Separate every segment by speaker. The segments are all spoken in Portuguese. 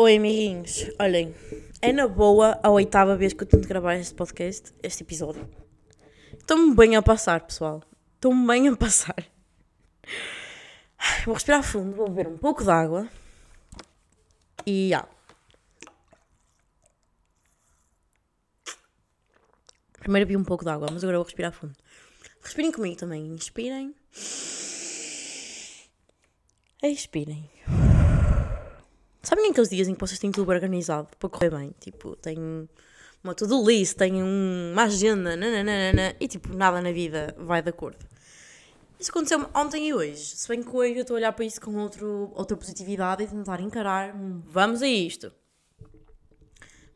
Speaker 1: Oi, amiguinhos. Olhem, é na boa a oitava vez que eu tento gravar este podcast, este episódio. Estou-me bem a passar, pessoal. Estou-me bem a passar. Vou respirar fundo, vou beber um pouco de água. E já. Primeiro bebi um pouco de água, mas agora vou respirar fundo. Respirem comigo também. Inspirem. Expirem. Sabem aqueles dias em que vocês têm tudo organizado para correr bem? Tipo, têm uma to-do list, têm uma agenda, nananana, e tipo, nada na vida vai de acordo. Isso aconteceu ontem e hoje. Se bem que hoje eu estou a olhar para isso com outro, outra positividade e tentar encarar, hum, vamos a isto.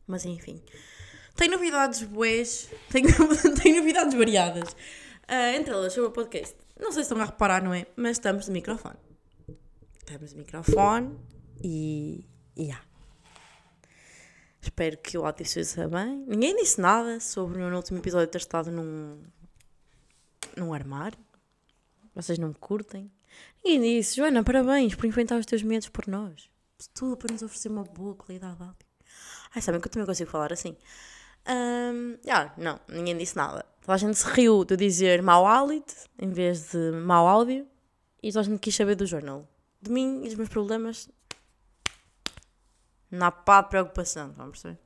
Speaker 1: Mas enfim. Tem novidades boas, tem, tem novidades variadas. Uh, entre elas, sobre o podcast. Não sei se estão a reparar, não é? Mas estamos de microfone. Estamos de microfone e. e yeah. Espero que o áudio seja bem. Ninguém disse nada sobre o meu último episódio ter estado num. num armário. Vocês não me curtem. Ninguém disse, Joana, parabéns por enfrentar os teus medos por nós. Tudo para nos oferecer uma boa qualidade de áudio. Ai, sabem que eu também consigo falar assim. Um, yeah, não, ninguém disse nada. Toda a gente se riu de dizer mau hálito em vez de mau áudio e toda a gente quis saber do jornal. De mim e dos meus problemas, não há pá de preocupação, vamos perceber?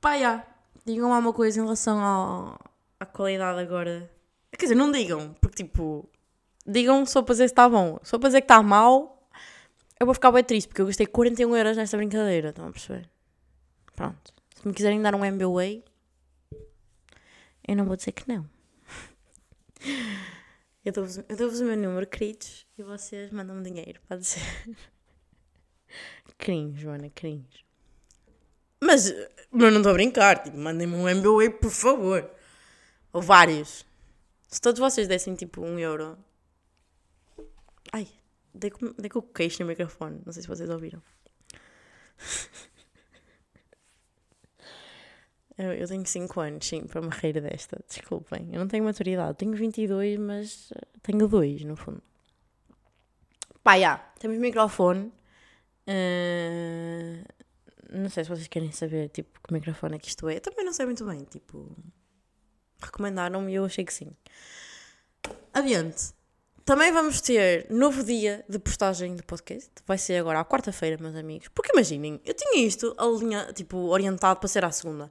Speaker 1: Pá, já. Digam alguma coisa em relação ao, à qualidade agora. Quer dizer, não digam, porque tipo, digam só para dizer se está bom. Só para dizer que está mal, eu vou ficar bem triste, porque eu gastei 41 euros nesta brincadeira, estão a perceber? Pronto. Se me quiserem dar um MBA, eu não vou dizer que não. Eu dou-vos dou o meu número, queridos, e vocês mandam-me dinheiro, pode ser. Cringe, Joana, cringe. Mas, mas não estou a brincar, tipo, mandem-me um MBA, por favor. Ou vários. Se todos vocês dessem tipo um euro. Ai, dei com, dei com o queixo no microfone, não sei se vocês ouviram. Eu, eu tenho 5 anos, sim, para me rir desta. Desculpem. Eu não tenho maturidade. Tenho 22, mas eh, tenho 2, no fundo. Pá, já. Temos microfone. Uh, não sei se vocês querem saber, tipo, que microfone é que isto é. Eu também não sei muito bem, tipo... Recomendaram-me e eu achei que sim. Adiante. Também vamos ter novo dia de postagem do podcast. Vai ser agora à quarta-feira, meus amigos. Porque imaginem, eu tinha isto alinha, tipo, orientado para ser à segunda.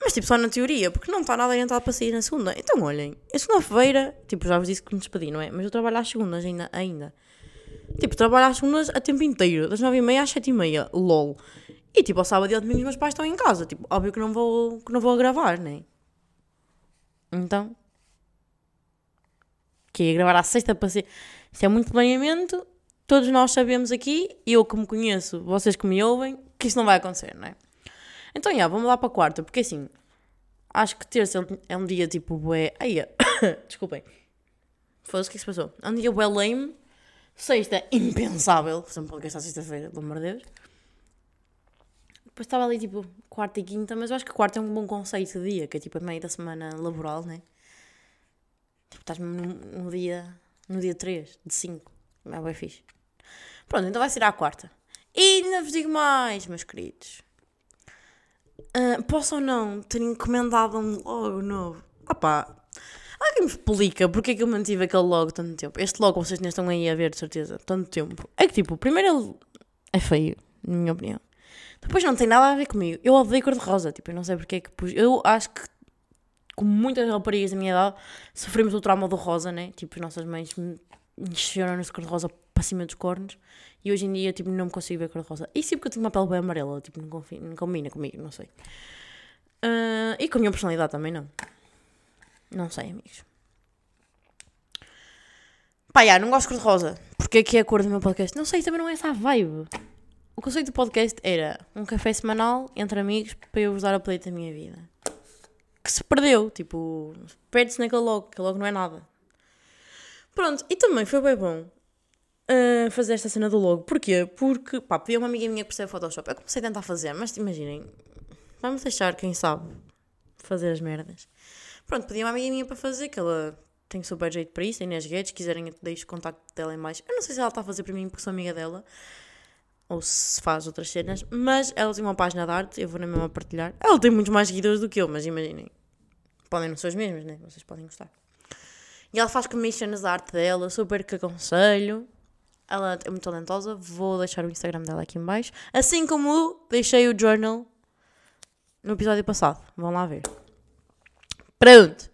Speaker 1: Mas tipo, só na teoria, porque não está nada orientado para sair na segunda. Então olhem, a segunda-feira, tipo, já vos disse que me despedi, não é? Mas eu trabalho às segundas ainda. ainda. Tipo, trabalho às segundas a tempo inteiro, das nove e meia às sete e meia, lol. E tipo, ao sábado e ao domingo os meus pais estão em casa, tipo, óbvio que não vou, que não vou gravar, né? Então, que é gravar à sexta para ser... Isso é muito planeamento, todos nós sabemos aqui, eu que me conheço, vocês que me ouvem, que isso não vai acontecer, não é? Então, já, vamos lá para a quarta, porque assim, acho que terça é um dia tipo bué. Ai, desculpem. Foda-se o que é que se passou. É um dia bué lame. Sexta, impensável. Fazer um podcast à sexta-feira, pelo amor de Deus. Depois estava ali tipo quarta e quinta, mas eu acho que quarta é um bom conceito de dia, que é tipo a meio da semana laboral, né? Tipo, estás no, no dia. no dia 3 de 5. É bem fixe. Pronto, então vai ser à quarta. E ainda vos digo mais, meus queridos. Uh, posso ou não ter encomendado um logo novo? Opá, alguém me explica porque é que eu mantive aquele logo tanto tempo. Este logo vocês nem estão aí a ver, de certeza, tanto tempo. É que tipo, primeiro é feio, na minha opinião. Depois não tem nada a ver comigo. Eu odeio cor-de-rosa, tipo, eu não sei porque é que pus. Eu acho que, como muitas raparigas da minha idade, sofremos o trauma do rosa, né? Tipo, as nossas mães encheram-nos de cor-de-rosa para cima dos cornos. E hoje em dia, tipo, não me consigo ver cor-de-rosa. E sim porque eu tenho uma pele bem amarela, tipo, não, confio, não combina comigo, não sei. Uh, e com a minha personalidade também não. Não sei, amigos. Pá, já, não gosto de cor-de-rosa. Porque aqui é a cor do meu podcast. Não sei, também não é essa a vibe. O conceito do podcast era um café semanal entre amigos para eu vos dar update da minha vida. Que se perdeu, tipo, perde-se naquele logo, que logo não é nada. Pronto, e também foi bem bom uh, fazer esta cena do logo. Porquê? Porque, pá, pedi uma amiga minha que percebe Photoshop. Eu comecei a tentar fazer, mas imaginem, vamos deixar, quem sabe, fazer as merdas. Pronto, pedi uma amiga minha para fazer, que ela tem super jeito para isso, a Inês Guedes, se quiserem deixo o contacto dela em mais. Eu não sei se ela está a fazer para mim porque sou amiga dela, ou se faz outras cenas, mas ela tem uma página de arte, eu vou na mesma partilhar. Ela tem muitos mais seguidores do que eu, mas imaginem. Podem não ser os mesmos, né? Vocês podem gostar. E ela faz commissions da arte dela, super que aconselho. Ela é muito talentosa, vou deixar o Instagram dela aqui em baixo. Assim como deixei o journal no episódio passado. Vão lá ver. Pronto.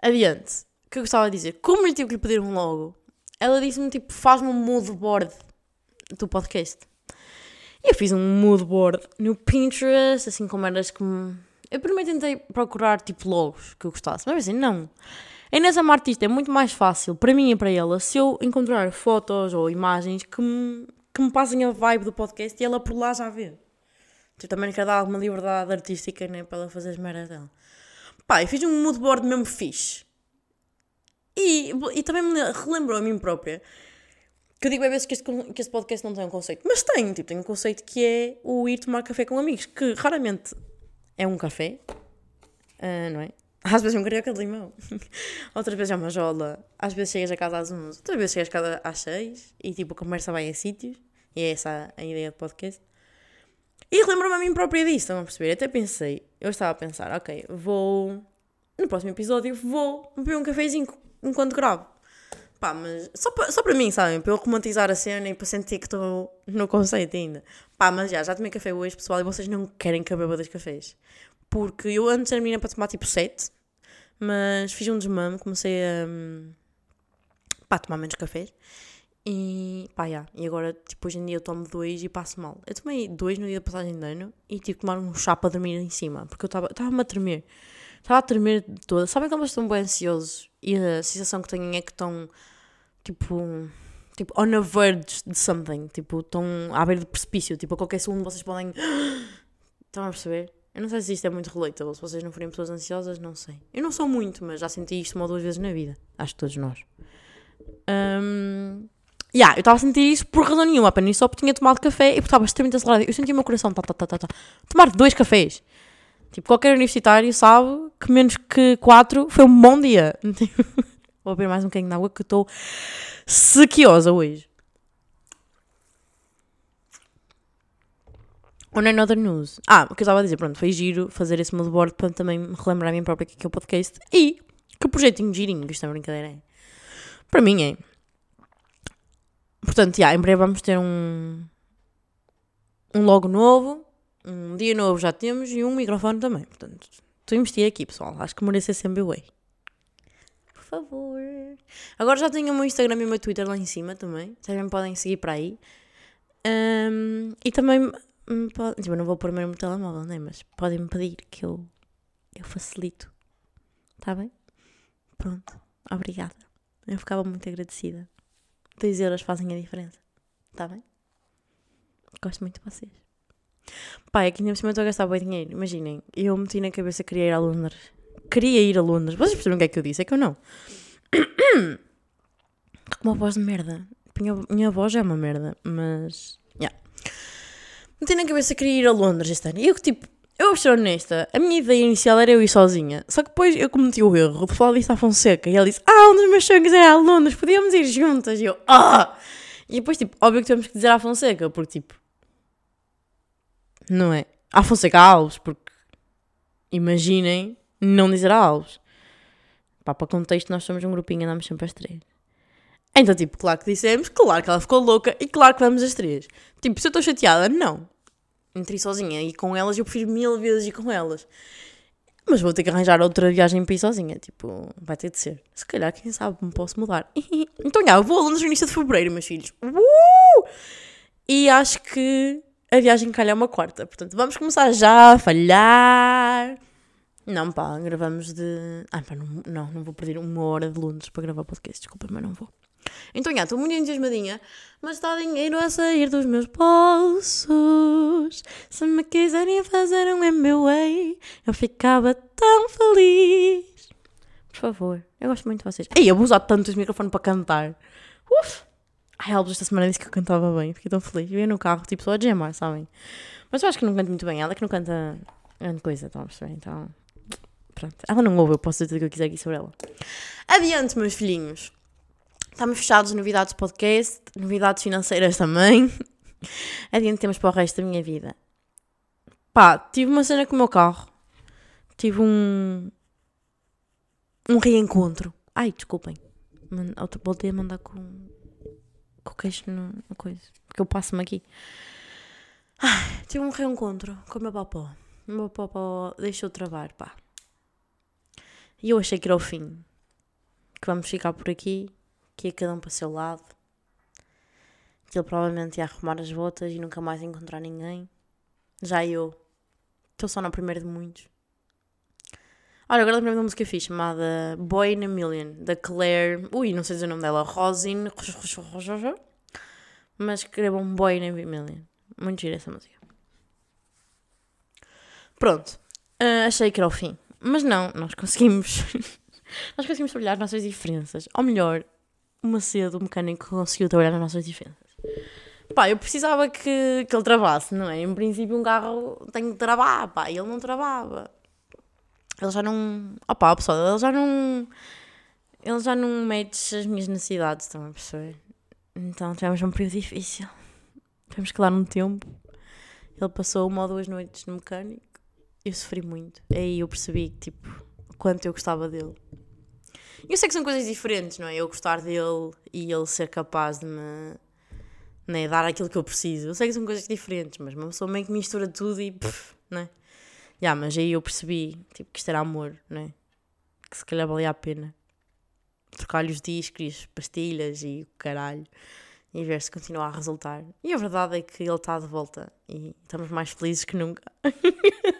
Speaker 1: Adiante. O que eu gostava de dizer? Como eu tive que lhe pedir um logo, ela disse-me tipo, faz-me um mood board do podcast. E eu fiz um mood board no Pinterest, assim como eras que me... Eu primeiro tentei procurar tipo logos que eu gostasse, mas assim, não. A Inês é uma artista, é muito mais fácil para mim e para ela se eu encontrar fotos ou imagens que me, que me passem a vibe do podcast e ela por lá já vê. Eu também quero dar alguma liberdade artística né, para ela fazer as merdas dela. Pá, eu fiz um mood board mesmo fixe. E, e também me relembrou a mim própria que eu digo bem vezes que este, que este podcast não tem um conceito, mas tem, tipo, tem um conceito que é o ir tomar café com amigos, que raramente é um café, uh, não é? Às vezes é um carioca de limão, outras vezes é uma jola, às vezes chegas a casa às 11, outras vezes chegas a casa às 6 e tipo a conversa vai a sítios, e é essa a ideia do podcast. E lembro-me a mim própria disso, estão a perceber? Até pensei, eu estava a pensar, ok, vou, no próximo episódio, vou beber um cafezinho enquanto gravo. Pá, mas só, para, só para mim, sabem? Para eu romantizar a cena e para sentir que estou no conceito ainda. Pá, mas já, já tomei café hoje, pessoal, e vocês não querem que eu beba dois cafés. Porque eu antes era menina para tomar tipo sete, mas fiz um desmame, comecei a. Hum, pá, tomar menos cafés. E pá, já. E agora, tipo, hoje em dia eu tomo dois e passo mal. Eu tomei dois no dia da passagem de ano e tive que tomar um chá para dormir em cima, porque eu estava-me a tremer. Estava a tremer toda. Sabem como estão bem ansiosos? E a sensação que têm é que estão, tipo, tipo, on a verge de something. Tipo, estão à beira do precipício. Tipo, a qualquer segundo vocês podem... Estão a perceber? Eu não sei se isto é muito relatable. Se vocês não forem pessoas ansiosas, não sei. Eu não sou muito, mas já senti isto uma ou duas vezes na vida. Acho que todos nós. Um, yeah, eu estava a sentir isso por razão nenhuma. Apenas só porque tinha tomado café e porque estava extremamente acelerado. Eu sentia o meu coração. Tá, tá, tá, tá, tá. Tomar dois cafés. Tipo, qualquer universitário sabe que menos que 4 foi um bom dia. Vou beber mais um bocadinho de água que estou sequiosa hoje. On another news. Ah, o que eu estava a dizer, pronto, foi giro fazer esse moodboard para também me relembrar a mim própria que é o podcast. E que projetinho girinho, isto é brincadeira é. Para mim é. Portanto, yeah, em breve vamos ter um, um logo novo um dia novo já temos e um microfone também. Portanto, estou a investir aqui, pessoal. Acho que merece sempre way. Por favor. Agora já tenho o meu Instagram e o meu Twitter lá em cima também. Vocês me podem seguir para aí. Um, e também. Pode, tipo, não vou pôr mesmo o telemóvel, né? Mas podem me pedir que eu, eu facilito. Está bem? Pronto. Obrigada. Eu ficava muito agradecida. 2 euros fazem a diferença. Está bem? Gosto muito de vocês. É que ainda por cima estou a gastar bem dinheiro. Imaginem, eu meti na cabeça que queria ir a Londres. Queria ir a Londres. Vocês percebem o que é que eu disse? É que eu não. Com uma voz de merda. Minha, minha voz é uma merda, mas. Yeah. Meti na cabeça que queria ir a Londres este ano. E eu, tipo, eu vou ser honesta, a minha ideia inicial era eu ir sozinha. Só que depois eu cometi o erro de falar disso à Fonseca. E ela disse: Ah, um dos meus sonhos é a Londres, podíamos ir juntas. E eu: Ah! E depois, tipo, óbvio que temos que dizer à Fonseca, porque, tipo, não é? A Fonseca Alves, porque imaginem não dizer a Alves. Pá, para contexto, nós somos um grupinho, andamos sempre às três. Então, tipo, claro que dissemos, claro que ela ficou louca e claro que vamos às três. Tipo, se eu estou chateada, não. Entrei sozinha e com elas eu prefiro mil vezes ir com elas. Mas vou ter que arranjar outra viagem para ir sozinha. Tipo, vai ter de ser. Se calhar, quem sabe, me posso mudar. então, já, eu vou a Londres no início de fevereiro, meus filhos. Uh! E acho que a viagem calha uma quarta. Portanto, vamos começar já a falhar. Não, pá, gravamos de. Ah, pá, não, não, não vou perder uma hora de Londres para gravar podcast, desculpa, mas não vou. Então, já, estou muito entusiasmadinha, mas está dinheiro a sair dos meus bolsos. Se me quiserem fazer um MBA, eu ficava tão feliz. Por favor, eu gosto muito de vocês. Ei, eu vou usar tanto esse microfone para cantar. Uf! Ai, Alves esta semana disse que eu cantava bem, fiquei tão feliz. Eu ia no carro, tipo, só a gemar, sabem? Mas eu acho que não canto muito bem. Ela é que não canta grande coisa, estão a perceber? Então, pronto. Ela não ouve, eu posso dizer o que eu quiser aqui sobre ela. Adiante, meus filhinhos. Estamos fechados, novidades podcast, novidades financeiras também. Adiante temos para o resto da minha vida. Pá, tive uma cena com o meu carro. Tive um. Um reencontro. Ai, desculpem. Voltei a mandar com. Com o queixo no, na coisa. Porque eu passo-me aqui. Ai, tive um reencontro com o meu papá. O meu papá deixou de trabalhar, pá. E eu achei que era o fim. Que vamos ficar por aqui. Que ia cada um para o seu lado. Que ele provavelmente ia arrumar as botas e nunca mais encontrar ninguém. Já eu. Estou só na primeira de muitos. Olha, agora lembrei de uma música fixe chamada Boy in a Million, da Claire. Ui, não sei dizer o nome dela. Rosin. Mas escrevam Boy in a Million. Muito gira essa música. Pronto. Uh, achei que era o fim. Mas não, nós conseguimos. nós conseguimos trabalhar as nossas diferenças. Ou melhor, o Macedo, o mecânico, conseguiu trabalhar as nossas diferenças. Pá, eu precisava que, que ele travasse, não é? Em princípio, um carro tem que travar, pá, e ele não travava. Ele já não. Opá, pessoal, ele já não. Ele já não mete as minhas necessidades, estão a perceber? Então tivemos um período difícil. Tivemos que dar um tempo. Ele passou uma ou duas noites no mecânico. Eu sofri muito. Aí eu percebi, tipo, quanto eu gostava dele. Eu sei que são coisas diferentes, não é? Eu gostar dele e ele ser capaz de me né, dar aquilo que eu preciso. Eu sei que são coisas diferentes, mas uma pessoa meio que mistura tudo e pff, né? Yeah, mas aí eu percebi tipo, que isto era amor, né? Que se calhar valia a pena trocar-lhe os discos, as pastilhas e o caralho e ver se continua a resultar. E a verdade é que ele está de volta e estamos mais felizes que nunca.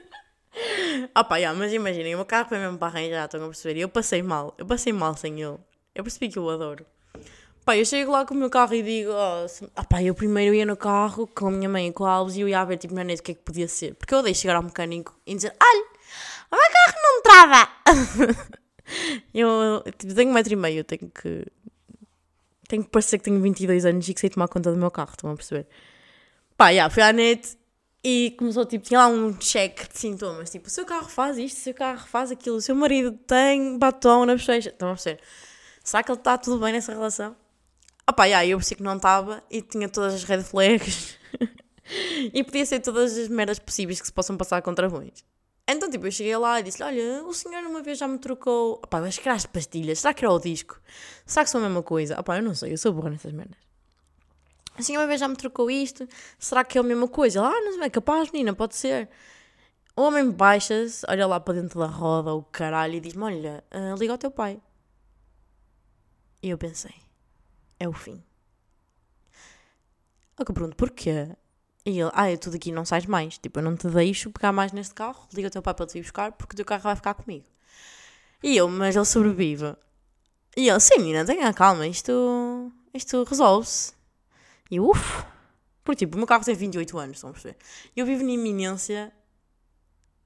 Speaker 1: ah pá, yeah, mas imaginem, o meu carro foi mesmo para arranjar, estão a perceber? E eu passei mal, eu passei mal sem ele. Eu percebi que eu adoro. Pá, eu chego lá com o meu carro e digo, oh, pá, eu primeiro ia no carro com a minha mãe e com a Alves e eu ia ver tipo na net o que é que podia ser. Porque eu deixo chegar ao mecânico e dizer, olha, o meu carro não trava. eu, tipo, tenho um metro e meio, tenho que tenho que parecer que tenho 22 anos e que sei tomar conta do meu carro, estão a perceber? Pá, já, fui à net e começou, tipo, tinha lá um check de sintomas, tipo, o seu carro faz isto, o seu carro faz aquilo, o seu marido tem batom na bochecha, estão a perceber? Será que ele está tudo bem nessa relação? Ah pá, eu pensei que não estava e tinha todas as red flags e podia ser todas as merdas possíveis que se possam passar contra ruins. Então, tipo, eu cheguei lá e disse olha, o senhor uma vez já me trocou... Opá, mas que era as pastilhas? Será que era o disco? Será que são a mesma coisa? Opá, eu não sei, eu sou burra nessas merdas. Senhor uma vez já me trocou isto? Será que é a mesma coisa? ah, não é capaz, menina, pode ser. O homem baixa-se, olha lá para dentro da roda, o caralho, e diz-me, olha, uh, liga ao teu pai. E eu pensei, é o fim. Eu que pergunto, porquê? E ele, ah, eu tudo aqui não sais mais. Tipo, eu não te deixo pegar mais neste carro. Liga o teu pai para te ir buscar porque o teu carro vai ficar comigo. E eu, mas ele sobrevive. E ele, sim, menina, tenha calma, isto, isto resolve-se. E uff. Porque, tipo, o meu carro tem 28 anos, estão a perceber? Eu vivo na iminência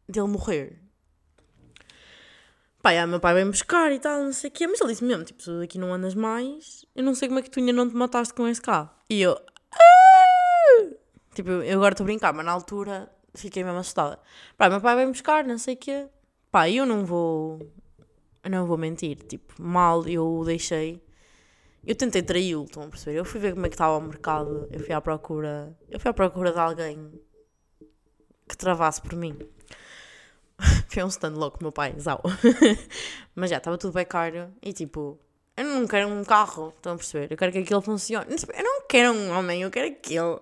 Speaker 1: dele morrer. Pai, ah, meu pai vem buscar e tal, não sei o quê. Mas ele disse mesmo, tipo, se daqui não andas mais, eu não sei como é que tu ainda não te mataste com esse carro. E eu, Tipo, eu agora estou a brincar, mas na altura fiquei mesmo assustada. Pá, meu pai me buscar, não sei o quê. Pá, eu não vou. Eu não vou mentir. Tipo, mal eu o deixei. Eu tentei traí-lo, estão a perceber? Eu fui ver como é que estava o mercado. Eu fui à procura. Eu fui à procura de alguém que travasse por mim. Foi um stand louco, meu pai, zau. Mas já, estava tudo bem caro. E tipo, eu não quero um carro, estão a perceber? Eu quero que aquilo funcione. Eu não quero um homem, eu quero aquilo.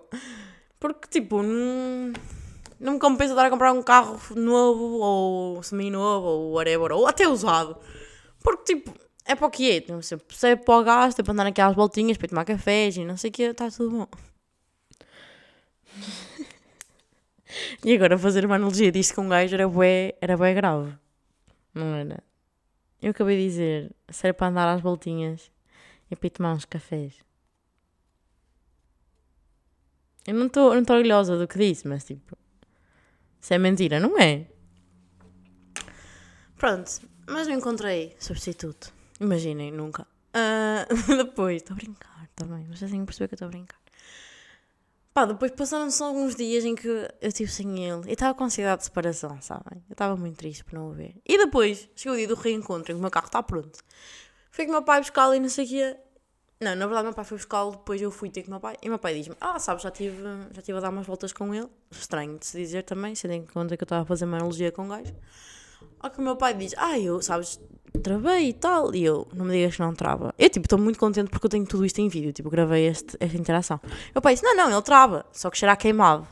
Speaker 1: Porque, tipo, não, não me compensa estar a comprar um carro novo ou semi-novo ou whatever, ou até usado. Porque, tipo, é para o que é. Não sei, se é para o gasto, é para andar naquelas voltinhas para tomar café e não sei o que, está tudo bom. e agora fazer uma analogia disto com um gajo era bué, era bué grave. Não era? Eu acabei de dizer, se era para andar às voltinhas e para ir tomar uns cafés. Eu não estou não orgulhosa do que disse, mas tipo. Se é mentira, não é? Pronto, mas eu encontrei substituto. Imaginem, nunca. Uh, depois, estou a brincar também, mas assim perceber que eu estou a brincar. Pá, depois passaram-se alguns dias em que eu estive sem ele e estava com ansiedade de separação, sabem? Eu estava muito triste por não o ver. E depois, chegou o dia do reencontro que o meu carro está pronto. Fui com o meu pai buscar ali, não sei o quê. Não, na verdade, meu pai foi buscá-lo, depois eu fui ter com o meu pai. E meu pai diz-me: Ah, sabes, já tive, já tive a dar umas voltas com ele. Estranho de se dizer também, sendo em conta que eu estava a fazer uma analogia com o gajo. Ao que o meu pai diz: Ah, eu, sabes, travei e tal. E eu, não me digas que não trava. Eu, tipo, estou muito contente porque eu tenho tudo isto em vídeo. Tipo, gravei este, esta interação. Meu pai disse: Não, não, ele trava, só que a queimado.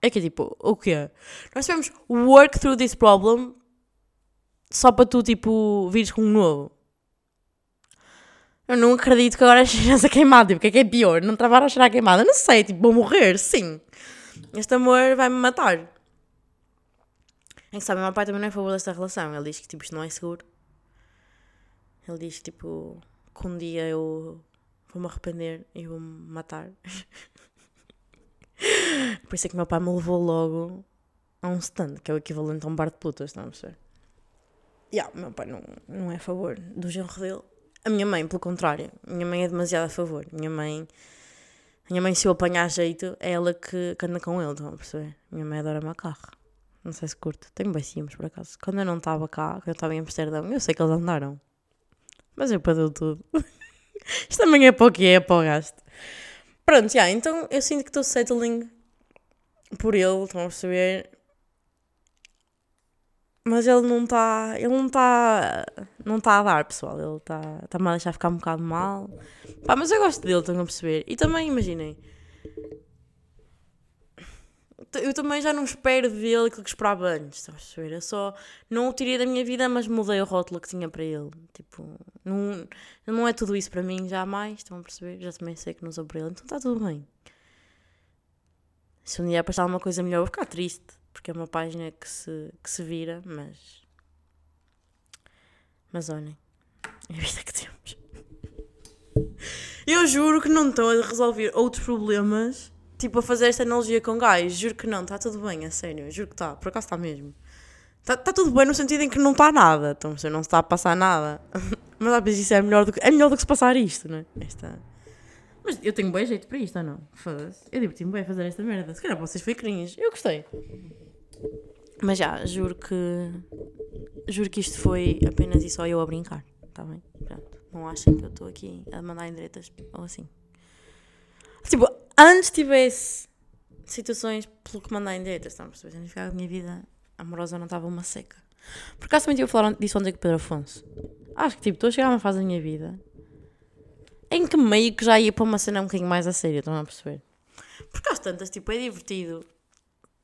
Speaker 1: É que é tipo, o quê? Nós tivemos work through this problem só para tu, tipo, vires com um novo. Eu não acredito que agora cheiras a queimado. Tipo, o que é que é pior? Não travar a cheirar a queimada? Não sei, tipo, vou morrer, sim. Este amor vai-me matar. É que sabe, o meu pai também não é a favor desta relação. Ele diz que, tipo, isto não é seguro. Ele diz que, tipo, que um dia eu vou-me arrepender e vou-me matar. Por isso é que meu pai me levou logo a um stand, que é o equivalente a um bar de putas, estão a perceber? Yeah, meu pai não, não é a favor do genro dele. A minha mãe, pelo contrário, minha mãe é demasiado a favor. Minha mãe, minha mãe, se eu apanhar jeito, é ela que, que anda com ele, estão a perceber? Minha mãe adora macarro. Não sei se curto. Tenho bem ciúmes, por acaso. Quando eu não estava cá, quando eu estava em Amsterdão, eu sei que eles andaram. Mas eu perdeu tudo. Isto também é para o que é, é para o gasto. Pronto, já, então eu sinto que estou settling por ele, estão a perceber? Mas ele não está. Ele não está. Não está a dar, pessoal. Ele está. Está-me a deixar ficar um bocado mal. Pá, mas eu gosto dele, estão a perceber? E também, imaginem. Eu também já não espero dele aquilo que esperava antes, estão a perceber? Eu só não o tirei da minha vida, mas mudei o rótulo que tinha para ele. Tipo, não, não é tudo isso para mim, jamais, estão a perceber? Já também sei que não sou para ele, então está tudo bem. Se um dia aparecer alguma coisa melhor, vou ficar triste porque é uma página que se, que se vira, mas. Mas olhem, é isto que temos. Eu juro que não estou a resolver outros problemas, tipo a fazer esta analogia com gajos. Juro que não, está tudo bem, a sério. Juro que está, por acaso está mesmo. Está tá tudo bem no sentido em que não está nada, então você não está a passar nada. Mas às vezes isso é melhor do que, é melhor do que se passar isto, não é? Esta. Mas eu tenho bem jeito para isto, ou não? Foda-se. Eu diverti-me bem a fazer esta merda. Se calhar vocês foi cringe. Eu gostei. Mas já, juro que. Juro que isto foi apenas e só eu a brincar. Está bem? Pronto. Não achem que eu estou aqui a mandar indiretas ou assim. Tipo, antes tivesse situações pelo que mandar indiretas, estão a perceber? A minha vida amorosa não estava uma seca. Por acaso também estive a falar disso ontem com o Pedro Afonso. Acho que tipo, estou a chegar a uma fase da minha vida em que meio que já ia para uma cena um bocadinho mais a sério, estão a perceber? Porque às tantas, tipo, é divertido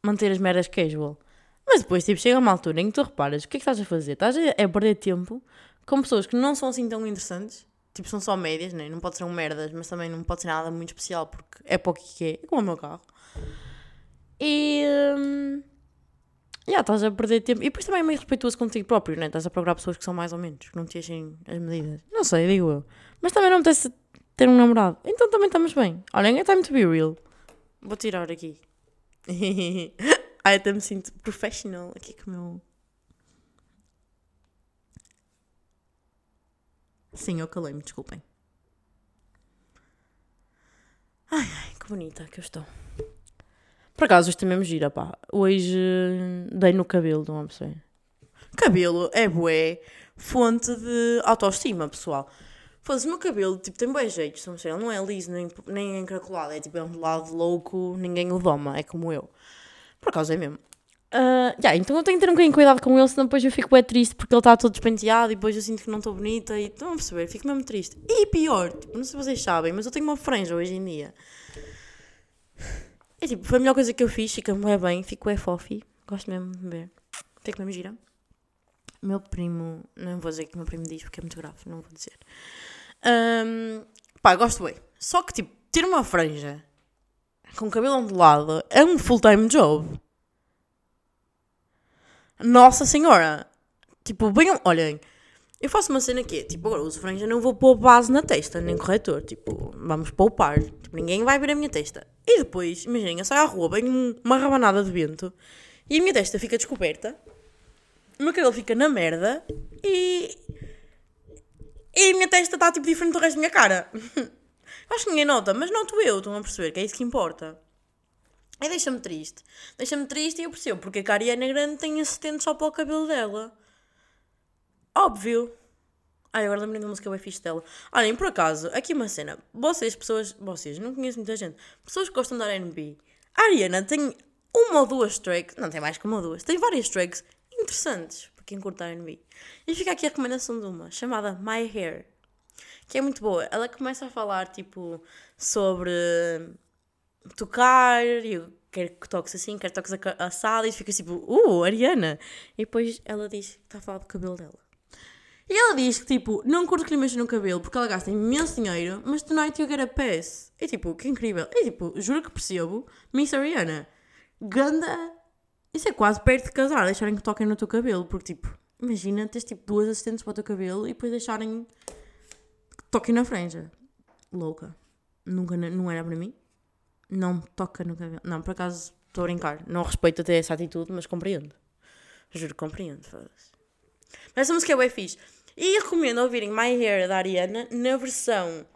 Speaker 1: manter as meras casual. Mas depois, tipo, chega uma altura em que tu reparas o que é que estás a fazer? Estás a, a perder tempo com pessoas que não são assim tão interessantes. Tipo, são só médias, né? não pode ser um merdas, mas também não pode ser nada muito especial porque é para o que é, é como o meu carro. E. Hum, yeah, estás a perder tempo. E depois também é meio respeituoso contigo próprio, né? Estás a procurar pessoas que são mais ou menos, que não te achem as medidas. Não sei, digo eu. Mas também não me ter um namorado. Então também estamos bem. Olhem, é time to be real. Vou tirar aqui. Ai, até me sinto professional aqui com o meu. Sim, eu calei-me, desculpem. Ai, ai, que bonita que eu estou. Por acaso, isto é mesmo gira, pá. Hoje dei no cabelo de uma pessoa. Cabelo é bué, fonte de autoestima, pessoal. Foda-se, o meu cabelo, tipo, tem bem jeito, não sei, ele não é liso nem, nem encaracolado, é tipo, é um lado louco, ninguém o doma, é como eu. Por acaso é mesmo. Uh, yeah, então eu tenho que ter um bocadinho cuidado com ele, senão depois eu fico bem triste porque ele está todo despenteado e depois eu sinto que não estou bonita e estão a perceber, fico mesmo triste. E pior, tipo, não sei se vocês sabem, mas eu tenho uma franja hoje em dia. É tipo, foi a melhor coisa que eu fiz, fica-me bem bem, fico é fofi, gosto mesmo de ver. Fico mesmo gira. Meu primo, não vou dizer que o meu primo diz porque é muito grave, não vou dizer. Um, pá, gosto bem. Só que tipo, ter uma franja com cabelo ondulado é um full-time job. Nossa Senhora! Tipo, bem, olhem, eu faço uma cena que é, tipo, agora uso franja, não vou pôr base na testa, nem corretor, tipo, vamos poupar, tipo, ninguém vai ver a minha testa. E depois, imaginem, eu saio à rua, bem uma rabanada de vento, e a minha testa fica descoberta, o meu cabelo fica na merda, e... E a minha testa está, tipo, diferente do resto da minha cara. Acho que ninguém nota, mas noto eu, estão a perceber, que é isso que importa. E deixa-me triste. Deixa-me triste e eu percebo porque a Ariana Grande tem assistente só para o cabelo dela. Óbvio. Ai, agora lembrei da música bem fixe dela. Olhem, por acaso, aqui uma cena. Vocês, pessoas, vocês, não conheço muita gente. Pessoas que gostam de R&B. A Ariana tem uma ou duas tracks, não tem mais que uma ou duas, tem várias tracks interessantes para quem curta R&B. E fica aqui a recomendação de uma, chamada My Hair. Que é muito boa. Ela começa a falar, tipo, sobre tocar, e eu quero que toques assim, quero que toques assado, e fica tipo, uh, Ariana. E depois ela diz que está a falar do cabelo dela. E ela diz que, tipo, não curto que lhe mexam no cabelo porque ela gasta imenso dinheiro, mas tonight you get a pass. É tipo, que incrível. É tipo, juro que percebo, Miss Ariana, ganda. Isso é quase perto de casar, deixarem que toquem no teu cabelo, porque, tipo, imagina teres, tipo, duas assistentes para o teu cabelo e depois deixarem que toquem na franja. Louca. Nunca, não era para mim. Não toca no cabelo. Não, por acaso, estou a brincar. Não respeito até essa atitude, mas compreendo. Juro compreendo. Mas essa música é bem fixe. E recomendo ouvirem My Hair da Ariana na versão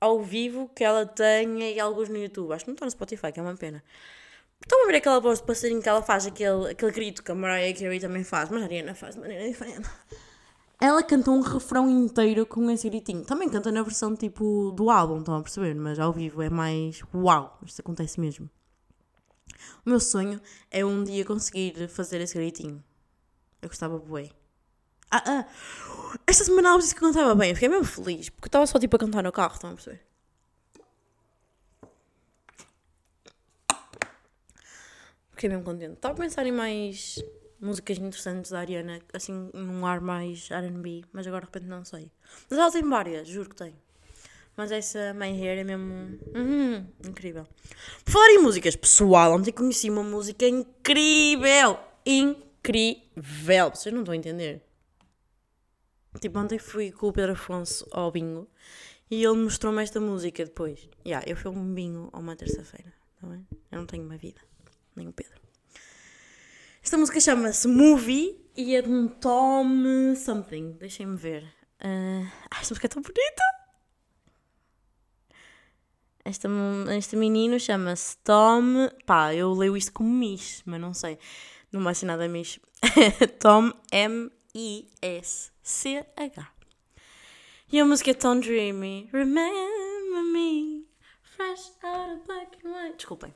Speaker 1: ao vivo que ela tem e alguns no YouTube. Acho que não está no Spotify, que é uma pena. Estão a ver aquela voz de passarinho que ela faz, aquele, aquele grito que a Mariah Carey também faz, mas a Ariana faz de maneira diferente. Ela canta um refrão inteiro com esse gritinho. Também canta na versão tipo do álbum, estão a perceber? Mas ao vivo é mais uau, isto acontece mesmo. O meu sonho é um dia conseguir fazer esse gritinho. Eu gostava bué. Ah, ah. Esta semana ela disse que cantava bem. Eu fiquei mesmo feliz. Porque eu estava só tipo a cantar no carro, estão a perceber? Fiquei mesmo contente. Estava a pensar em mais músicas interessantes da Ariana, assim, num ar mais RB, mas agora de repente não sei. Mas ela tem várias, juro que tem. Mas essa My Hair é mesmo. Uhum, incrível. Por falar em músicas, pessoal, ontem conheci uma música incrível! Incrível! Vocês não estão a entender. Tipo, ontem fui com o Pedro Afonso ao bingo e ele mostrou-me esta música depois. Yeah, eu fui um bingo a uma terça-feira, tá bem? Eu não tenho uma vida, nem o Pedro. Esta música chama-se Movie e é de um Tom something. Deixem-me ver. Uh... Esta música é tão bonita! Esta, este menino chama-se Tom. Pá, eu leio isto como Miss, mas não sei. Não ser nada Miss. Tom M-I-S. C-H. E a música é tão dreamy. Remember me, fresh out of black and white. Desculpem.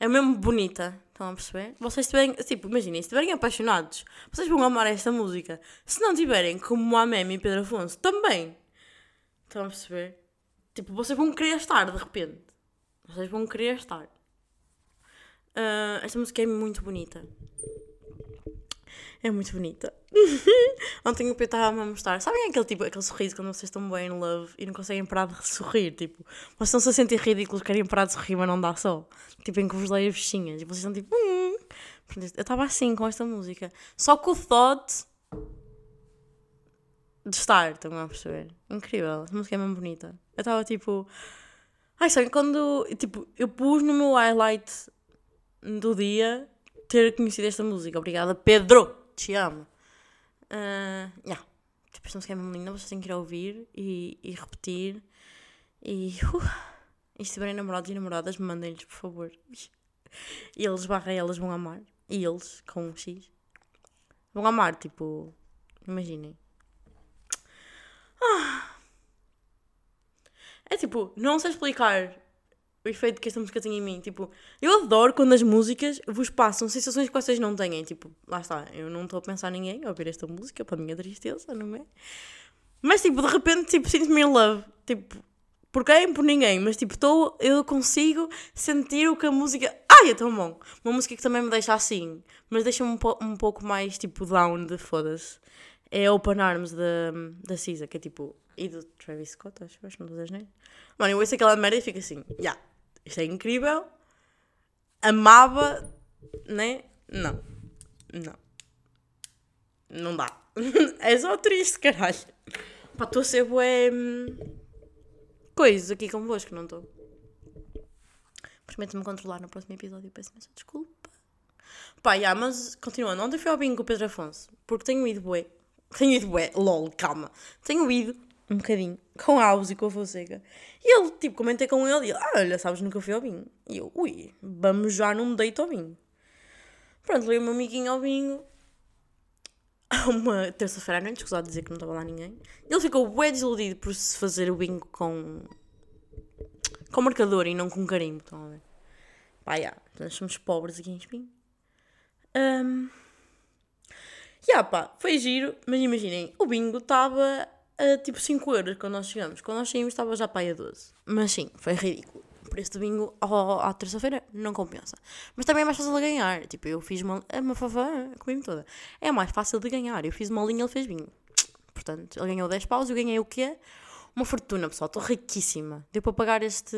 Speaker 1: É mesmo bonita. Estão a perceber? Vocês estiverem, tipo, imaginem, se estiverem apaixonados, vocês vão amar esta música. Se não tiverem, como a Meme e Pedro Afonso, também. Estão a perceber? Tipo, vocês vão querer estar de repente. Vocês vão querer estar. Uh, esta música é muito bonita. É muito bonita. Ontem o Pedro estava a mostrar. Sabem aquele tipo, aquele sorriso quando vocês estão bem in love e não conseguem parar de sorrir? Tipo, vocês estão-se a sentir ridículos, querem parar de sorrir, mas não dá só. Tipo, em que vos leio as bichinhas. E vocês estão tipo. Hum. Eu estava assim com esta música. Só com o thought de estar, estão a perceber? Incrível. Esta música é mesmo bonita. Eu estava tipo. Ai, sabe, quando. Tipo, eu pus no meu highlight do dia ter conhecido esta música. Obrigada, Pedro! Te amo. Uh, yeah. Tipo, esta música é mesmo linda, vocês têm que ir ouvir e, e repetir. E, uh, e se tiverem namorados e namoradas, mandem-lhes, por favor. E eles barra elas vão amar. E eles, com um X, vão amar, tipo, imaginem. Ah. É tipo, não sei explicar o efeito que esta música tem em mim. Tipo, eu adoro quando as músicas vos passam sensações que vocês não têm. Tipo, lá está, eu não estou a pensar em ninguém a ouvir esta música para a minha tristeza, não é? Mas, tipo, de repente, tipo, sinto-me in love. Tipo, por quem? Por ninguém. Mas, tipo, tô, eu consigo sentir o que a música. Ai, é tão bom! Uma música que também me deixa assim, mas deixa-me um, um pouco mais, tipo, down de foda-se. É Open Arms da, da Cisa, que é tipo. E do Travis Scott, acho, acho que não estou a dizer Mano, eu ouço aquela merda e fico assim, já. Yeah isto é incrível. Amava, né? Não. Não. Não dá. é só triste, caralho. Pá, estou a ser bué... Hum, coisas aqui convosco, não estou? Prometo-me controlar no próximo episódio. Peço-me desculpa. Pá, yeah, mas continuando. Ontem fui ao bingo com o Pedro Afonso. Porque tenho ido bué. Tenho ido bué. LOL, calma. Tenho ido um bocadinho, com a Alves e com a Fonseca. E ele, tipo, comentei com ele e ele, ah, olha, sabes, nunca fui ao vinho. E eu, ui, vamos já num date ao vinho. Pronto, levei o meu amiguinho ao vinho. uma terça-feira à noite, escusado dizer que não estava lá ninguém. Ele ficou bué desiludido por se fazer o bingo com, com marcador e não com carimbo, estão a ver? Pá, já, nós somos pobres aqui em Espinho. Um, yeah, pá, foi giro, mas imaginem, o bingo estava a tipo 5 euros quando nós chegamos. Quando nós saímos estava já para a 12. Mas sim, foi ridículo. O preço do bingo à terça-feira não compensa. Mas também é mais fácil de ganhar. Tipo, eu fiz uma. É uma favor, comi toda. É mais fácil de ganhar. Eu fiz uma linha, ele fez bingo. Portanto, ele ganhou 10 paus, eu ganhei o quê? Uma fortuna, pessoal. Estou riquíssima. Deu para pagar este.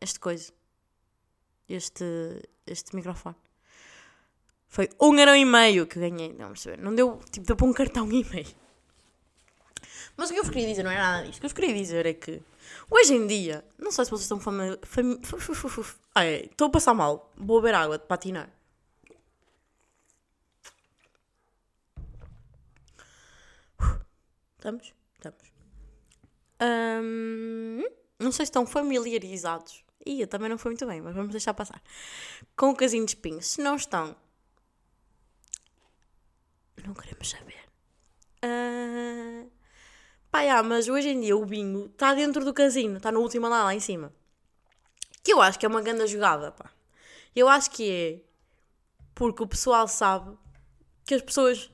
Speaker 1: Este coisa. Este. Este microfone. Foi um euro e meio que ganhei. Não. Não deu, tipo, deu para um cartão e meio. Mas o que eu vos queria dizer não é nada disto. O que eu vos queria dizer é que hoje em dia, não sei se vocês estão fami estou a passar mal. Vou beber água de patinar. Estamos? Estamos. Um, não sei se estão familiarizados. Eu também não foi muito bem, mas vamos deixar passar. Com o casinho de espinhos. Se não estão, não queremos saber. Uh... Pá, yeah, mas hoje em dia o bingo está dentro do casino, está no último lá, lá em cima. Que eu acho que é uma grande jogada, pá. Eu acho que é porque o pessoal sabe que as pessoas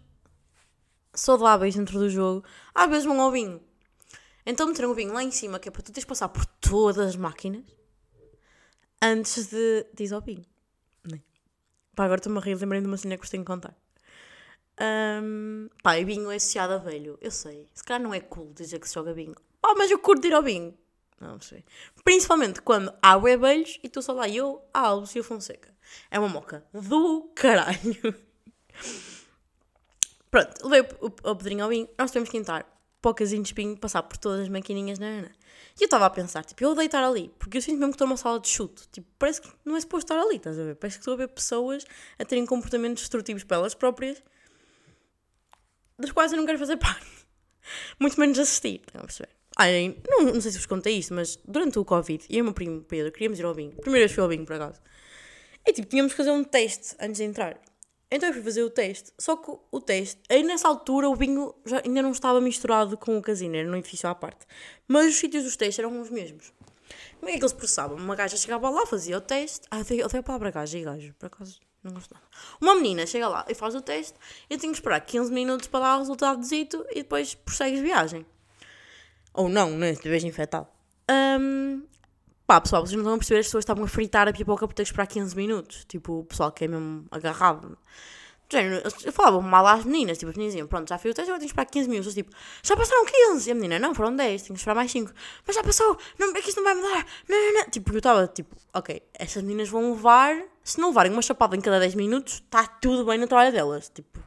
Speaker 1: saudáveis dentro do jogo às vezes vão ao bingo. Então meteram o bingo lá em cima, que é para tu teres de passar por todas as máquinas antes de, ir ao bingo. Pá, agora estou-me a rir, lembrei de uma cena que vos tenho que contar. Um, pá, e bingo é associado a velho. Eu sei. Se calhar não é cool dizer que se joga bingo. Oh, mas eu curto ir ao bingo. Não sei. Principalmente quando há velhos e estou só lá eu, a Alves e o Fonseca. É uma moca do caralho. Pronto, levei o, o, o Pedrinho ao bingo. Nós temos que entrar para o de espinho, passar por todas as maquininhas, na E eu estava a pensar, tipo, eu vou deitar ali, porque eu sinto mesmo que estou numa sala de chute. Tipo, parece que não é suposto estar ali, estás a ver? Parece que estou a ver pessoas a terem comportamentos destrutivos para elas próprias das quais eu não quero fazer parte. Muito menos assistir, estão a perceber? Ai, não, não sei se vos contei isso, mas durante o Covid, eu e o meu primo Pedro queríamos ir ao bingo. Primeira vez fui ao bingo, por acaso. E tipo, tínhamos que fazer um teste antes de entrar. Então eu fui fazer o teste, só que o teste, aí nessa altura o bingo já ainda não estava misturado com o casino, era num edifício à parte. Mas os sítios dos testes eram os mesmos. Como é que eles processavam? Uma gaja chegava lá, fazia o teste. Ah, eu dei a palavra gaja e gajo, por acaso. Não gosto nada. Uma menina chega lá e faz o teste, eu tenho que esperar 15 minutos para dar o resultado dito e depois prossegues viagem. Ou não, né? Se estiveres infectado. Um, pá, pessoal, vocês não estão a perceber, as pessoas estavam a fritar a pipoca por ter que esperar 15 minutos. Tipo, o pessoal que é mesmo agarrado. Eu falava mal às meninas, tipo, as meninas diziam, pronto, já fui o teste, agora tenho que esperar 15 minutos. Eu, tipo, já passaram 15. E a menina, não, foram 10, tenho que esperar mais 5. Mas já passou, não, é que isto não vai mudar. Não, não, não. Tipo, eu estava, tipo, ok, essas meninas vão levar, se não levarem uma chapada em cada 10 minutos, está tudo bem na trabalho delas. Tipo,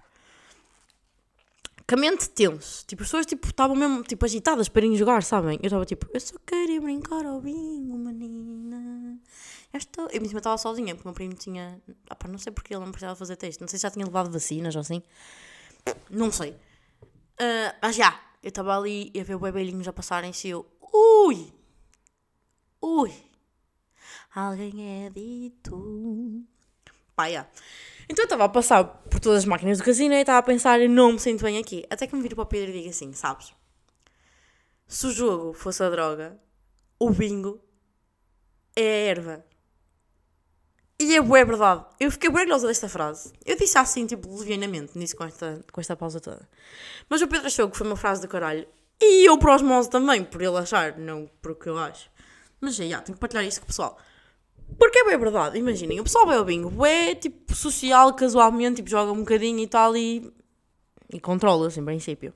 Speaker 1: mente tenso. Tipo, as pessoas, tipo, estavam mesmo, tipo, agitadas para irem jogar, sabem? Eu estava, tipo, eu só queria brincar ao bingo, menina. Esta... Eu me estava sozinha, porque o meu primo tinha. Ah, pá, não sei porque ele não precisava fazer teste. Não sei se já tinha levado vacinas ou assim. Não sei. Uh, mas já, eu estava ali a ver o bebelinho já passarem-se e eu. Ui! Ui! Alguém é dito. Pá, já. Então eu estava a passar por todas as máquinas do casino e estava a pensar, não me sinto bem aqui. Até que me viro para o Pedro e digo assim: sabes? Se o jogo fosse a droga, o bingo é a erva. E é bué verdade. Eu fiquei bué orgulhosa desta frase. Eu disse assim, tipo, levianamente, nisso com esta, com esta pausa toda. Mas o Pedro achou que foi uma frase do caralho. E eu por osmose também, por ele achar, não por o que eu acho. Mas já, yeah, tenho que partilhar isso com o pessoal. Porque é bem verdade, imaginem, o pessoal vai ao bingo, é tipo social, casualmente, tipo, joga um bocadinho e tal e. e controla-se, em princípio.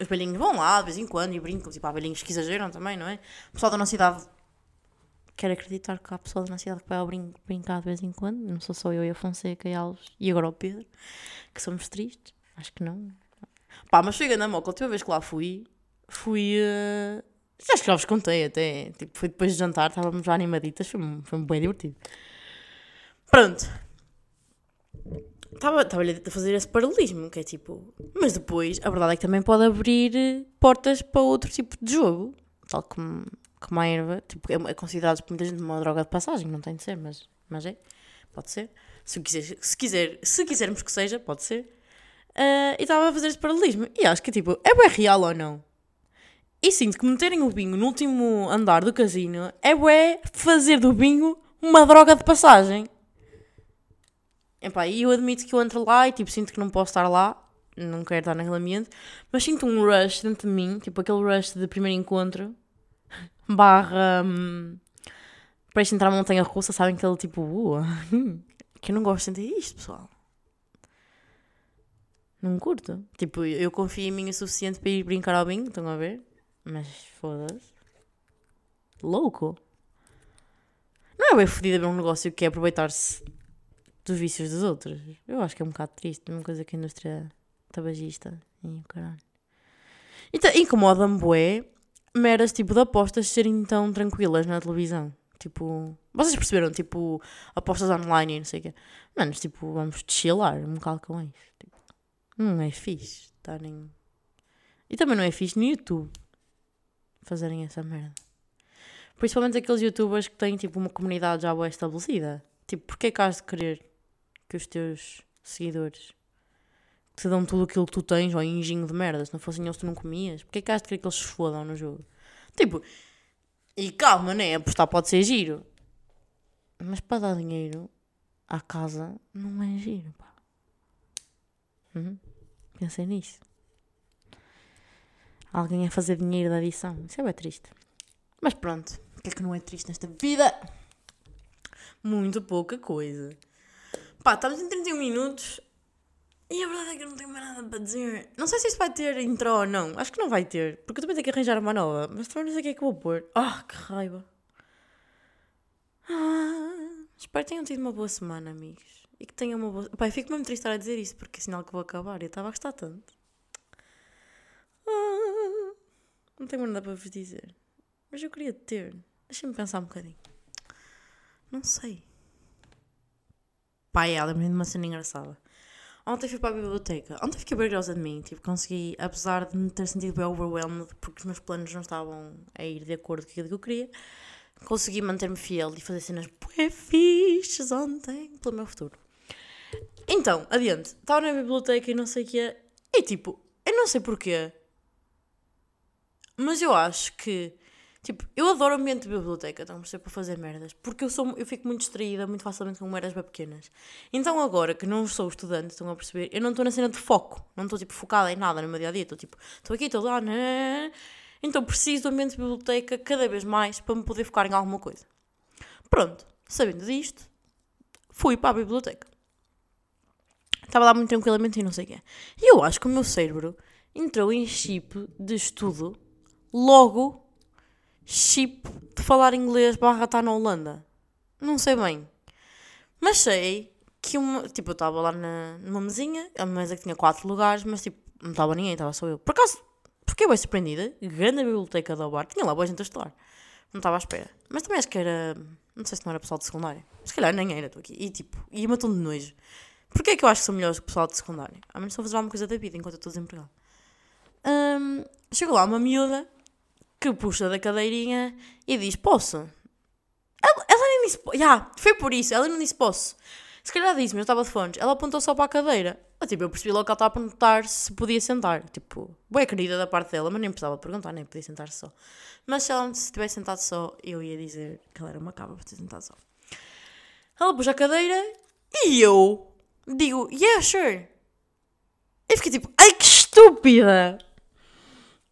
Speaker 1: Os velhinhos vão lá de vez em quando e brincam, tipo, há velhinhos que exageram também, não é? O pessoal da nossa idade quero acreditar que há pessoas na cidade que vai ao brinco, brincar de vez em quando. Não sou só eu e a Fonseca e Alves e agora o Pedro, que somos tristes. Acho que não. Pá, mas chega na moca, a última vez que lá fui, fui. Uh... Acho que já vos contei até. Tipo, foi depois de jantar, estávamos já animaditas, foi, foi bem divertido. Pronto. Estava, estava a fazer esse paralelismo, que é tipo. Mas depois, a verdade é que também pode abrir portas para outro tipo de jogo. Tal como como a erva, tipo, é, é considerado por muita gente uma droga de passagem, não tem de ser, mas, mas é. Pode ser. Se, quiser, se, quiser, se quisermos que seja, pode ser. Uh, e estava a fazer este paralelismo. E acho que, tipo, é bem real ou não? E sinto que meterem o bingo no último andar do casino é bué fazer do bingo uma droga de passagem. Epá, e eu admito que eu entro lá e tipo, sinto que não posso estar lá, não quero estar naquele ambiente, mas sinto um rush dentro de mim, tipo aquele rush de primeiro encontro, barra. Hum, para entrar na montanha russa, sabem que ele tipo, uh, que eu não gosto de sentir isto, pessoal. Não curto. Tipo, eu confio em mim o suficiente para ir brincar ao bingo, estão a ver? Mas foda-se. Louco. Não é bem fodida ver um negócio que é aproveitar-se dos vícios dos outros. Eu acho que é um bocado triste, uma coisa que a indústria tabagista e caralho. E incomoda-me bué meras tipo de apostas serem tão tranquilas na televisão. Tipo, vocês perceberam? Tipo, apostas online e não sei o quê. Manos, tipo, vamos chilar um bocado com. Tipo, não é fixe estarem. E também não é fixe no YouTube fazerem essa merda. Principalmente aqueles youtubers que têm tipo uma comunidade já boa estabelecida. Tipo, porquê que has de querer que os teus seguidores te dão tudo aquilo que tu tens, ou engenho de merda, se não fossem eles tu não comias, porquê que has de querer que eles se fodam no jogo? Tipo, e calma, né? Apostar pode ser giro. Mas para dar dinheiro à casa não é giro, pá. Uhum. Pensei nisso. Alguém a fazer dinheiro da edição. Isso é bem triste. Mas pronto. O que é que não é triste nesta vida? Muito pouca coisa. Pá, estamos em 31 minutos e a verdade é que eu não tenho mais nada para dizer. Não sei se isso vai ter intro ou não. Acho que não vai ter. Porque eu também tenho que arranjar uma nova. Mas também não sei o que é que vou pôr. Ah, que raiva. Ah, espero que tenham tido uma boa semana, amigos. E que tenham uma boa. Pai, fico mesmo triste estar a dizer isso porque é sinal que vou acabar. Eu estava a gostar tanto. Ah, não tenho nada para vos dizer. Mas eu queria ter. Deixem-me pensar um bocadinho. Não sei. Pai, ela lembro-me de uma cena engraçada. Ontem fui para a biblioteca. Ontem fiquei orgulhosa de mim. Tipo, consegui, apesar de me ter sentido bem overwhelmed, porque os meus planos não estavam a ir de acordo com aquilo que eu queria, consegui manter-me fiel e fazer cenas bué fixes ontem pelo meu futuro. Então, adiante. Estava na biblioteca e não sei o que é. E tipo, eu não sei porquê, mas eu acho que Tipo, eu adoro o ambiente de biblioteca, estão a perceber, para fazer merdas. Porque eu, sou, eu fico muito distraída muito facilmente com merdas bem pequenas. Então agora que não sou estudante, estão a perceber, eu não estou na cena de foco. Não estou, tipo, focada em nada no meu dia-a-dia. Estou, tipo, estou aqui, estou lá, né? Então preciso do ambiente de biblioteca cada vez mais para me poder focar em alguma coisa. Pronto, sabendo disto, fui para a biblioteca. Estava lá muito tranquilamente e não sei o quê. E eu acho que o meu cérebro entrou em chip de estudo logo chip de falar inglês barra estar na Holanda. Não sei bem. Mas sei que uma, tipo, eu estava lá na, numa mesinha, a mesa que tinha quatro lugares, mas tipo, não estava ninguém, estava só eu. Por acaso, fiquei bem surpreendida, grande biblioteca do bar, tinha lá boa gente a estudar. Não estava à espera. Mas também acho que era, não sei se não era pessoal de secundário. Se calhar nem era, estou aqui. E tipo, ia matou de nojo. Porquê é que eu acho que sou melhor que o pessoal de secundário? A menos só fazer alguma coisa da vida enquanto eu estou desempregado. Um, chegou lá uma miúda que puxa da cadeirinha e diz: Posso? Ela, ela nem disse. Já, yeah, foi por isso, ela não disse posso. Se calhar disse-me, eu estava de fones. Ela apontou só para a cadeira. Eu, tipo, eu percebi logo que ela estava a perguntar se podia sentar. Tipo, boa querida da parte dela, mas nem precisava perguntar, nem podia sentar só. Mas se ela se tivesse sentado só, eu ia dizer que ela era uma caba por ter sentado só. Ela puxa a cadeira e eu digo, yeah, sure. E fiquei tipo, ai que estúpida!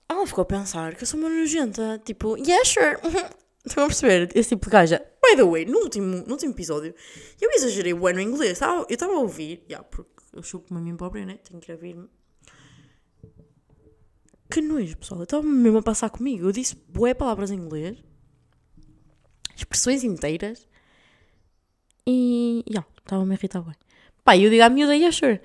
Speaker 1: Ela ficou a pensar que eu sou uma nojenta. Tipo, yeah, sure. Estão a perceber? Esse tipo de gaja. By the way, no último, no último episódio, eu exagerei o no inglês. Eu estava a ouvir, yeah, porque eu chupo-me a mim própria, né? Tenho que ouvir-me. Que nojo, pessoal. Eu estava mesmo a passar comigo. Eu disse boé palavras em inglês, expressões inteiras, e. yeah, estava-me a irritar bem. Pá, eu digo à miúda, yeah, sure.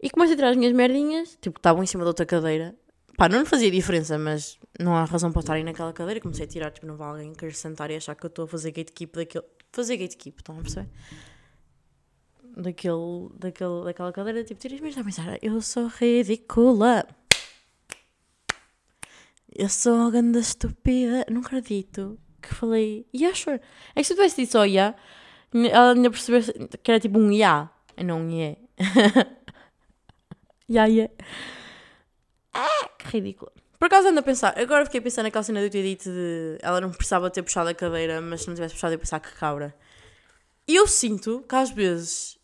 Speaker 1: E comecei a tirar as minhas merdinhas, tipo, estavam em cima da outra cadeira, Pá, não fazia diferença, mas não há razão para estarem naquela cadeira. Comecei a tirar, tipo, não vale alguém querer sentar e achar que eu estou a fazer gatekeep daquele. Fazer gatekeep, estão a perceber? Daquele, daquele, daquela cadeira, tipo, tiras mesmo a pensar, eu sou ridícula. Eu sou uma grande estúpida. Não acredito que falei, yeah, sure. É que se eu tivesse dito só, yeah, Ela ainda percebeu que era tipo um ya, e não um é. ya, ya. Que ridículo. Por acaso ando a pensar, agora fiquei pensando naquela cena do ter dito de ela não precisava ter puxado a cadeira, mas se não tivesse puxado ia pensar que cabra. E eu sinto que às vezes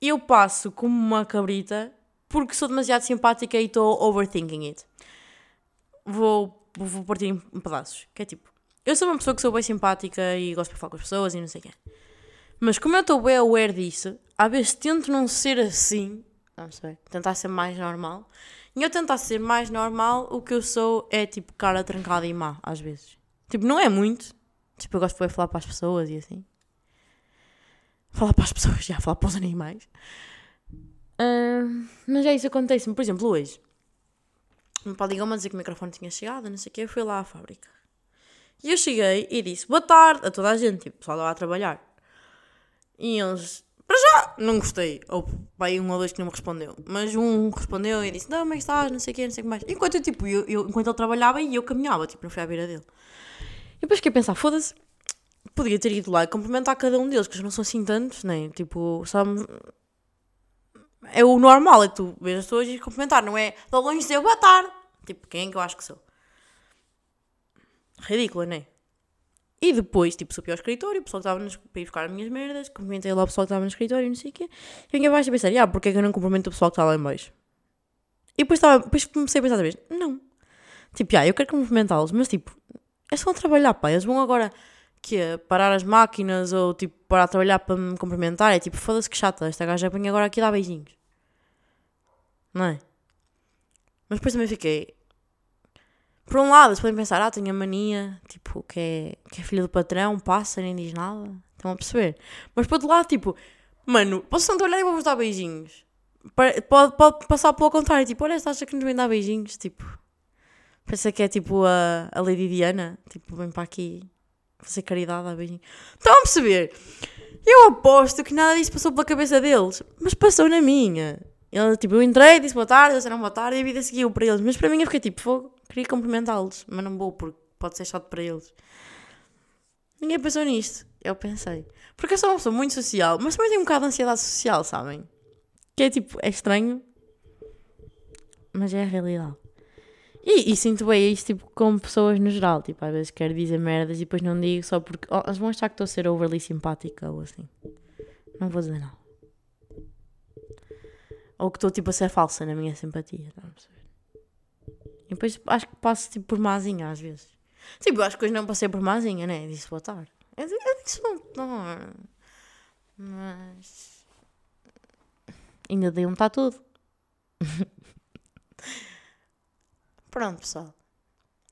Speaker 1: eu passo como uma cabrita porque sou demasiado simpática e estou overthinking it. Vou, vou partir em pedaços. Que é tipo, eu sou uma pessoa que sou bem simpática e gosto de falar com as pessoas e não sei o quê. Mas como eu estou bem aware disso, às vezes tento não ser assim, não sei, tentar ser mais normal. E eu tentar ser mais normal, o que eu sou é tipo cara trancada e má, às vezes. Tipo, não é muito. Tipo, eu gosto de falar para as pessoas e assim. Falar para as pessoas, já, falar para os animais. Uh, mas é isso acontece-me. Por exemplo, hoje. Meu pai ligou-me a dizer que o microfone tinha chegado, não sei o quê. Eu fui lá à fábrica. E eu cheguei e disse boa tarde a toda a gente. Tipo, o pessoal lá a trabalhar. E eles, para já, não gostei. Ou pai, um ou dois que não me respondeu. Mas um respondeu e disse: Não, como é estás? Não sei o quê, não sei o que mais. Enquanto eu, tipo, eu, eu, enquanto ele trabalhava e eu caminhava, tipo, não fui à beira dele. E depois fiquei a pensar: foda-se, podia ter ido lá e cumprimentar cada um deles, que eles não são assim tantos, nem, tipo, sabe. É o normal, é tu ver as pessoas e cumprimentar, não é? De longe dizer boa tarde. Tipo, quem é que eu acho que sou? Ridícula, não é? E depois, tipo, subi ao escritório, o pessoal que estava nos, para ir buscar as minhas merdas, cumprimentei lá o pessoal que estava no escritório, não sei o quê. E vinha abaixo a pensar, ah, porque é que eu não cumprimento o pessoal que está lá em baixo? E depois, estava, depois comecei a pensar outra vez, não. Tipo, ah, eu quero cumprimentá-los, mas tipo, é só trabalhar, pá. Eles vão agora, que é, parar as máquinas ou tipo, parar a trabalhar para me cumprimentar. É tipo, foda-se que chata, esta gaja vem agora aqui dar beijinhos. Não é? Mas depois também fiquei, por um lado, eles podem pensar, ah, tenho a mania, tipo, que é, que é filho do patrão, passa, nem diz nada. Estão a perceber? Mas por outro lado, tipo, mano, posso não olhar e vou-vos dar beijinhos. Pode, pode passar pelo contrário, tipo, olha, estás a que nos vem dar beijinhos, tipo. Pensa que é tipo a, a Lady Diana, tipo, vem para aqui fazer caridade a beijinhos. Estão a perceber? Eu aposto que nada disso passou pela cabeça deles, mas passou na minha. Eu, tipo, eu entrei, disse boa tarde, eles disseram boa tarde e a vida seguiu para eles. Mas para mim eu fiquei tipo, fogo Queria cumprimentá-los, mas não vou porque pode ser chato para eles. Ninguém pensou nisto. Eu pensei. Porque eu sou uma pessoa muito social, mas também tenho um bocado de ansiedade social, sabem? Que é tipo, é estranho, mas é a realidade. E, e sinto bem isto tipo, com pessoas no geral. Tipo, às vezes quero dizer merdas e depois não digo só porque oh, eles vão achar que estou a ser overly simpática ou assim. Não vou dizer não. Ou que estou tipo a ser falsa na minha simpatia. Não e depois acho que passo tipo por mazinha às vezes. Tipo, acho que hoje não passei por mazinha, né? Disse boa tarde. Eu, eu disse bom, não. Mas. Ainda dei um tá tudo. Pronto, pessoal.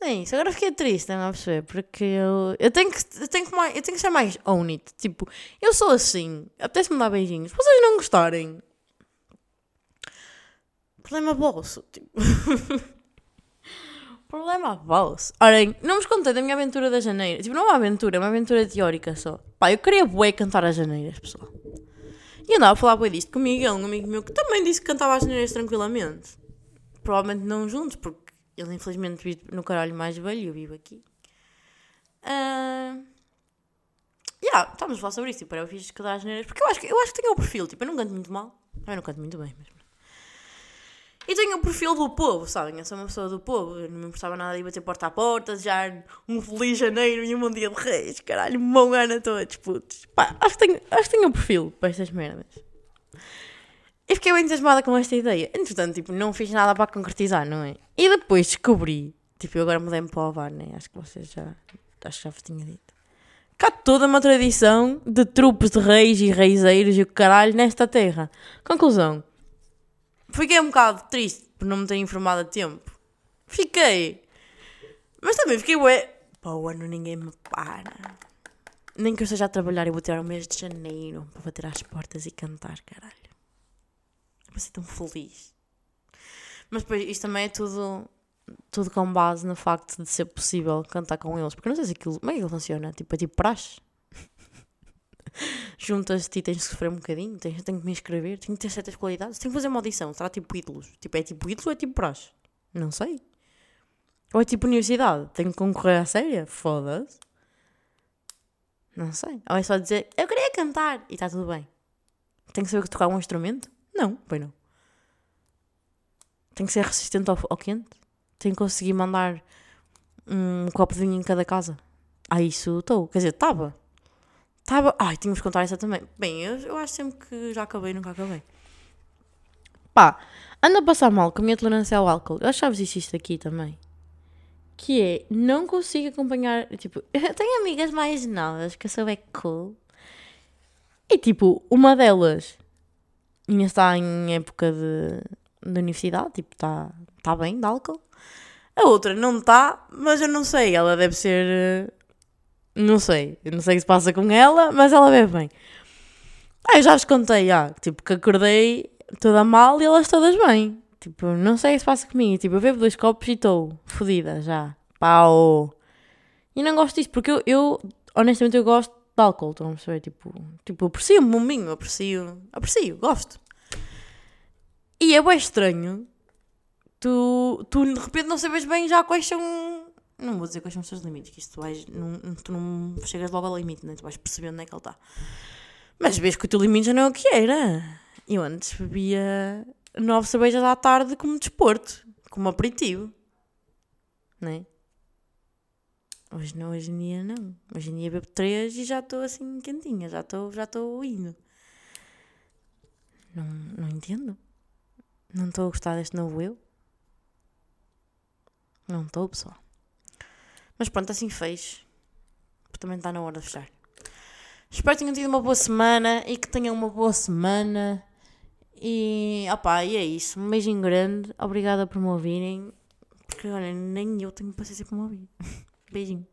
Speaker 1: É isso. Agora fiquei triste, não é perceber? Porque eu, eu, tenho que, eu, tenho que mais, eu tenho que ser mais own it. Tipo, eu sou assim. Apetece-me dar beijinhos. Se vocês não gostarem. Problema bolso. Tipo. Problema vosso. Olhem, não vos contei da minha aventura da janeira. Tipo, não é uma aventura, é uma aventura teórica só. Pá, eu queria bué cantar as janeiras, pessoal. E andava a falar bué disto com o Miguel, um amigo meu, que também disse que cantava as janeiras tranquilamente. Provavelmente não juntos, porque ele infelizmente vive no caralho mais velho e eu vivo aqui. Uh... Yeah, estamos a falar sobre isso, tipo, eu fiz cantar as janeiras, porque eu acho, que, eu acho que tenho o perfil, tipo, eu não canto muito mal. Eu não canto muito bem, mas e tenho o perfil do povo, sabem? Eu sou uma pessoa do povo. Eu não me importava nada de bater porta a porta, desejar um feliz janeiro e um bom dia de reis. Caralho, um bom a todos, putos. Pá, acho que tenho, acho que tenho o perfil para estas merdas. E fiquei bem entusiasmada com esta ideia. Entretanto, tipo, não fiz nada para concretizar, não é? E depois descobri, tipo, eu agora mudei-me para o Alvar, né? Acho que vocês já, acho que já vos tinha dito. Cá toda uma tradição de trupes de reis e reiseiros e o caralho nesta terra. Conclusão Fiquei um bocado triste por não me ter informado a tempo. Fiquei. Mas também fiquei ué. Pá, o ano ninguém me para. Nem que eu esteja a trabalhar, eu vou tirar o mês de janeiro para bater às portas e cantar, caralho. Vou ser tão feliz. Mas depois, isto também é tudo, tudo com base no facto de ser possível cantar com eles. Porque eu não sei se aquilo. Como é que aquilo funciona? Tipo, é tipo praxe juntas-te e tens de sofrer um bocadinho, tens, tenho que me inscrever, tenho que ter certas qualidades, tenho que fazer uma audição, será tipo ídolos? Tipo, é tipo ídolos ou é tipo praxe? Não sei. Ou é tipo universidade, tenho que concorrer à séria? Foda-se. Não sei. Ou é só dizer, eu queria cantar e está tudo bem. Tem que saber tocar um instrumento? Não, pois não. Tem que ser resistente ao, ao quente? Tem que conseguir mandar um copo de vinho em cada casa? Ah, isso estou. Quer dizer, estava. Estava. Ai, tínhamos que contar essa também. Bem, eu, eu acho sempre que já acabei nunca acabei. Pá, anda a passar mal com a minha tolerância ao álcool. Eu achava isto aqui também. Que é, não consigo acompanhar. Tipo, eu tenho amigas mais novas que eu sou é cool. E tipo, uma delas ainda está em época de, de universidade, tipo, está tá bem de álcool. A outra não está, mas eu não sei, ela deve ser. Não sei, não sei o que se passa com ela, mas ela bebe bem. Ah, eu já vos contei, ah, tipo, que acordei toda mal e elas todas bem. Tipo, não sei o que se passa comigo. Tipo, eu bebo dois copos e estou fodida já. Pau. E não gosto disso, porque eu, eu, honestamente, eu gosto de álcool, estão a perceber? Tipo, tipo, aprecio um bombinho, aprecio, aprecio, gosto. E é bem estranho tu, tu de repente não sabes bem já quais são. Não vou dizer quais são os teus limites, que isto tu vais. Não, tu não chegas logo ao limite, né? Tu vais percebendo onde é que ele está. Mas vês que o teu limite já não é o que era. Eu antes bebia nove cervejas à tarde como desporto, como aperitivo. Não é? Hoje não, hoje em dia não. Hoje em dia bebo três e já estou assim quentinha, já estou já indo. Não, não entendo. Não estou a gostar deste novo eu. Não estou, pessoal. Mas pronto, assim fez. Também está na hora de fechar. Espero que tenham tido uma boa semana e que tenham uma boa semana. E, opá, e é isso. Um beijinho grande. Obrigada por me ouvirem. Porque, olha, nem eu tenho paciência para me ouvir. Beijinho.